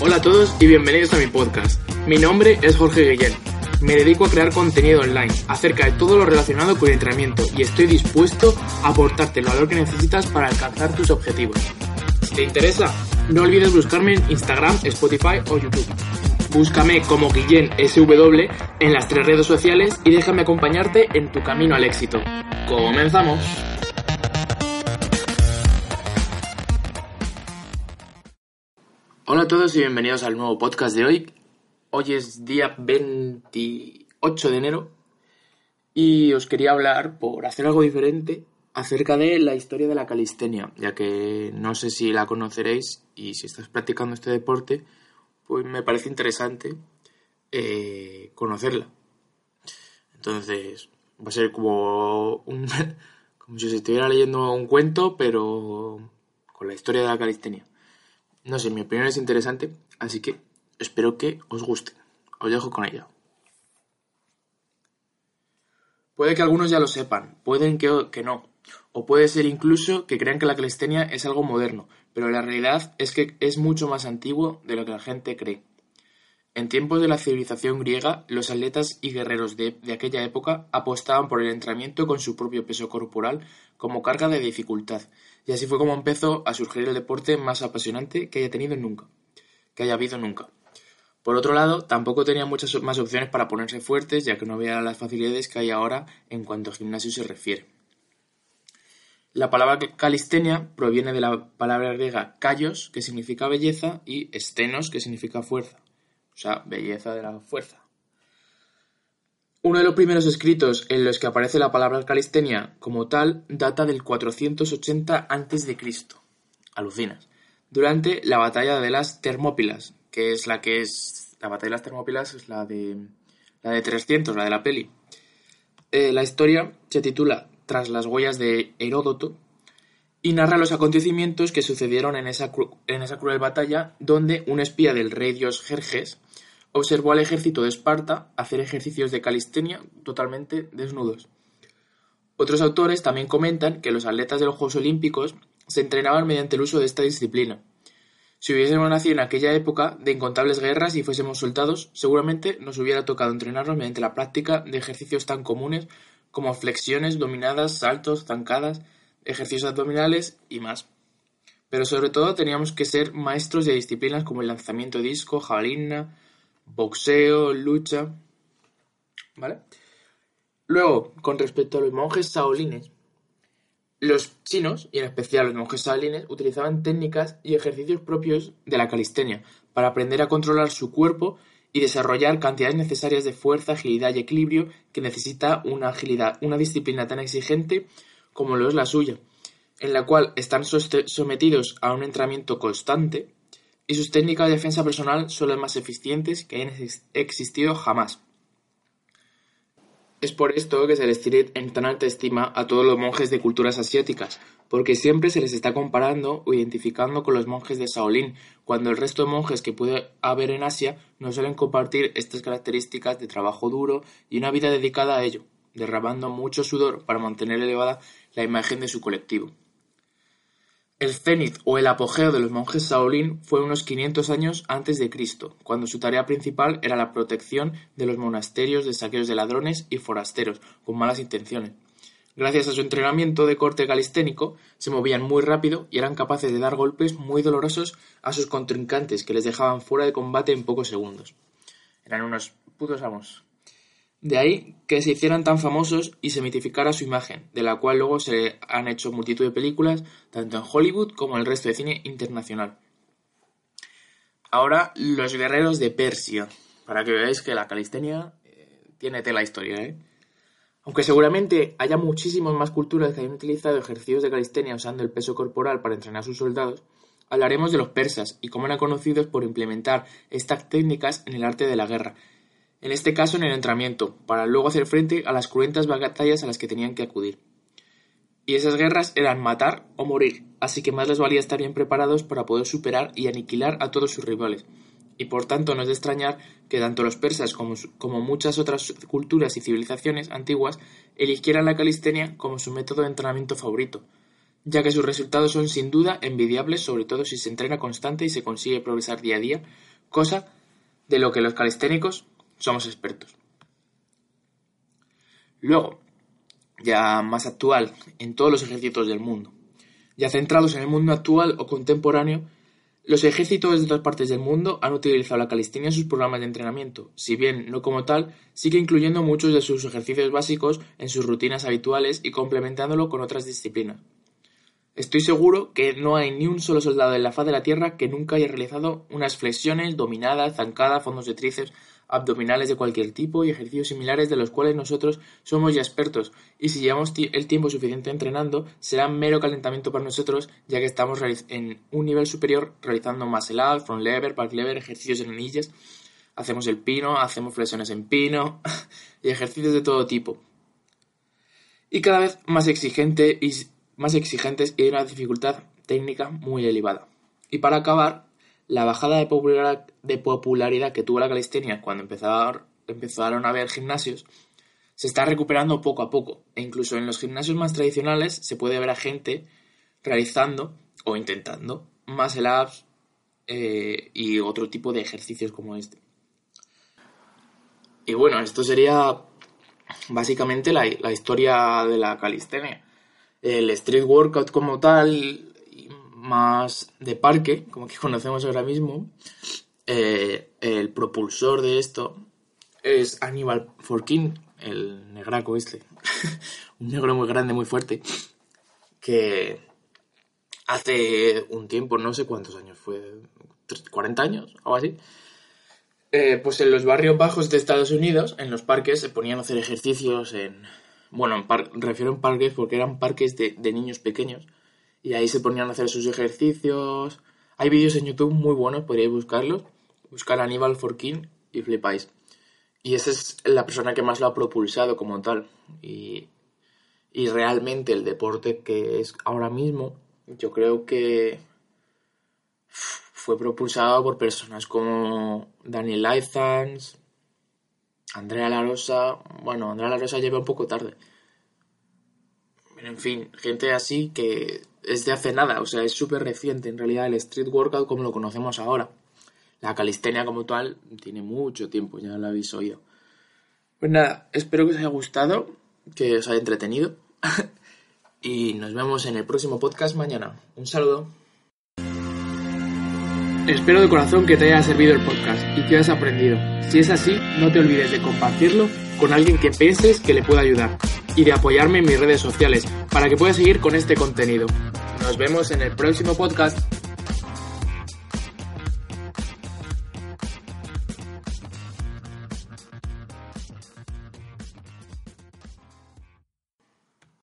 Hola a todos y bienvenidos a mi podcast. Mi nombre es Jorge Guillén. Me dedico a crear contenido online acerca de todo lo relacionado con el entrenamiento y estoy dispuesto a aportarte el valor que necesitas para alcanzar tus objetivos. Si te interesa, no olvides buscarme en Instagram, Spotify o YouTube. Búscame como Guillén SW en las tres redes sociales y déjame acompañarte en tu camino al éxito. ¡Comenzamos! Hola a todos y bienvenidos al nuevo podcast de hoy. Hoy es día 28 de enero y os quería hablar, por hacer algo diferente, acerca de la historia de la calistenia, ya que no sé si la conoceréis y si estás practicando este deporte, pues me parece interesante eh, conocerla. Entonces, va a ser como, un, como si os estuviera leyendo un cuento, pero con la historia de la calistenia. No sé, mi opinión es interesante, así que espero que os guste. Os dejo con ella. Puede que algunos ya lo sepan, pueden que, que no, o puede ser incluso que crean que la calistenia es algo moderno, pero la realidad es que es mucho más antiguo de lo que la gente cree. En tiempos de la civilización griega, los atletas y guerreros de, aquella época apostaban por el entrenamiento con su propio peso corporal como carga de dificultad, y así fue como empezó a surgir el deporte más apasionante que haya tenido nunca, que haya habido nunca. Por otro lado, tampoco tenían muchas más opciones para ponerse fuertes, ya que no había las facilidades que hay ahora en cuanto a gimnasio se refiere. La palabra calistenia proviene de la palabra griega kaios, que significa belleza, y stenos, que significa fuerza. O sea, belleza de la fuerza. Uno de los primeros escritos en los que aparece la palabra calistenia como tal data del 480 a.C. Alucinas. Durante la batalla de las Termópilas, que es la que es. La batalla de las Termópilas es la de. La de 300, la de la peli. Eh, la historia se titula tras las huellas de Heródoto y narra los acontecimientos que sucedieron en esa, en esa cruel batalla donde un espía del rey dios Jerjes observó al ejército de Esparta hacer ejercicios de calistenia totalmente desnudos. Otros autores también comentan que los atletas de los Juegos Olímpicos se entrenaban mediante el uso de esta disciplina. Si hubiésemos nacido en aquella época de incontables guerras y fuésemos soldados, seguramente nos hubiera tocado entrenarnos mediante la práctica de ejercicios tan comunes como flexiones dominadas, saltos, zancadas, ejercicios abdominales y más. Pero sobre todo teníamos que ser maestros de disciplinas como el lanzamiento disco, jabalina, boxeo, lucha. ¿Vale? Luego, con respecto a los monjes saolines, los chinos, y en especial los monjes saolines, utilizaban técnicas y ejercicios propios de la calistenia para aprender a controlar su cuerpo y desarrollar cantidades necesarias de fuerza, agilidad y equilibrio que necesita una agilidad, una disciplina tan exigente como lo es la suya, en la cual están sometidos a un entrenamiento constante y sus técnicas de defensa personal son las más eficientes que hayan existido jamás. Es por esto que se les tiene en tan alta estima a todos los monjes de culturas asiáticas, porque siempre se les está comparando o identificando con los monjes de Shaolin, cuando el resto de monjes que puede haber en Asia no suelen compartir estas características de trabajo duro y una vida dedicada a ello, derramando mucho sudor para mantener elevada la imagen de su colectivo. El cenit o el apogeo de los monjes Shaolin fue unos 500 años antes de Cristo, cuando su tarea principal era la protección de los monasterios de saqueos de ladrones y forasteros con malas intenciones. Gracias a su entrenamiento de corte calisténico, se movían muy rápido y eran capaces de dar golpes muy dolorosos a sus contrincantes que les dejaban fuera de combate en pocos segundos. Eran unos putos amos. De ahí que se hicieran tan famosos y se mitificara su imagen, de la cual luego se han hecho multitud de películas, tanto en Hollywood como en el resto de cine internacional. Ahora, los guerreros de Persia, para que veáis que la calistenia eh, tiene tela historia, ¿eh? Aunque seguramente haya muchísimas más culturas que hayan utilizado ejercicios de calistenia usando el peso corporal para entrenar a sus soldados, hablaremos de los persas y cómo eran conocidos por implementar estas técnicas en el arte de la guerra, en este caso en el entrenamiento, para luego hacer frente a las cruentas batallas a las que tenían que acudir. Y esas guerras eran matar o morir, así que más les valía estar bien preparados para poder superar y aniquilar a todos sus rivales. Y por tanto no es de extrañar que tanto los persas como, como muchas otras culturas y civilizaciones antiguas eligieran la calistenia como su método de entrenamiento favorito, ya que sus resultados son sin duda envidiables, sobre todo si se entrena constante y se consigue progresar día a día, cosa de lo que los calisténicos somos expertos. Luego, ya más actual, en todos los ejércitos del mundo, ya centrados en el mundo actual o contemporáneo, los ejércitos de otras partes del mundo han utilizado la calistenia en sus programas de entrenamiento, si bien no como tal, sigue incluyendo muchos de sus ejercicios básicos en sus rutinas habituales y complementándolo con otras disciplinas. Estoy seguro que no hay ni un solo soldado en la faz de la Tierra que nunca haya realizado unas flexiones, dominadas, zancadas, fondos de tríceps, abdominales de cualquier tipo y ejercicios similares de los cuales nosotros somos ya expertos, y si llevamos el tiempo suficiente entrenando, será mero calentamiento para nosotros, ya que estamos en un nivel superior realizando muscle up, front lever, back lever, ejercicios en anillas, hacemos el pino, hacemos flexiones en pino y ejercicios de todo tipo. Y cada vez más exigente y más exigentes y de una dificultad técnica muy elevada. Y para acabar, la bajada de popularidad, que tuvo la calistenia cuando empezaron, a haber gimnasios se está recuperando poco a poco. E incluso en los gimnasios más tradicionales se puede ver a gente realizando o intentando más ups eh, y otro tipo de ejercicios como este. Y bueno, esto sería básicamente la, la historia de la calistenia. El street workout como tal más de parque, como que conocemos ahora mismo, eh, el propulsor de esto es Aníbal Forkin, el negraco este, un negro muy grande, muy fuerte, que hace un tiempo, no sé cuántos años fue, 40 años, algo así, eh, pues en los barrios bajos de Estados Unidos, en los parques, se ponían a hacer ejercicios en... Bueno, refiero a parques porque eran parques de niños pequeños y ahí se ponían a hacer sus ejercicios. Hay vídeos en YouTube muy buenos, podríais buscarlos. Buscar Aníbal Forkin y flipáis. Y esa es la persona que más lo ha propulsado como tal. Y, y realmente el deporte que es ahora mismo, yo creo que fue propulsado por personas como Daniel Lythans, Andrea Larosa. Bueno, Andrea Larosa lleva un poco tarde. Pero en fin, gente así que es de hace nada, o sea, es súper reciente en realidad el street workout como lo conocemos ahora. La calistenia como tal tiene mucho tiempo, ya lo habéis oído. Pues nada, espero que os haya gustado, que os haya entretenido y nos vemos en el próximo podcast mañana. Un saludo. Espero de corazón que te haya servido el podcast y que hayas aprendido. Si es así, no te olvides de compartirlo con alguien que pienses que le pueda ayudar y de apoyarme en mis redes sociales para que pueda seguir con este contenido. Nos vemos en el próximo podcast.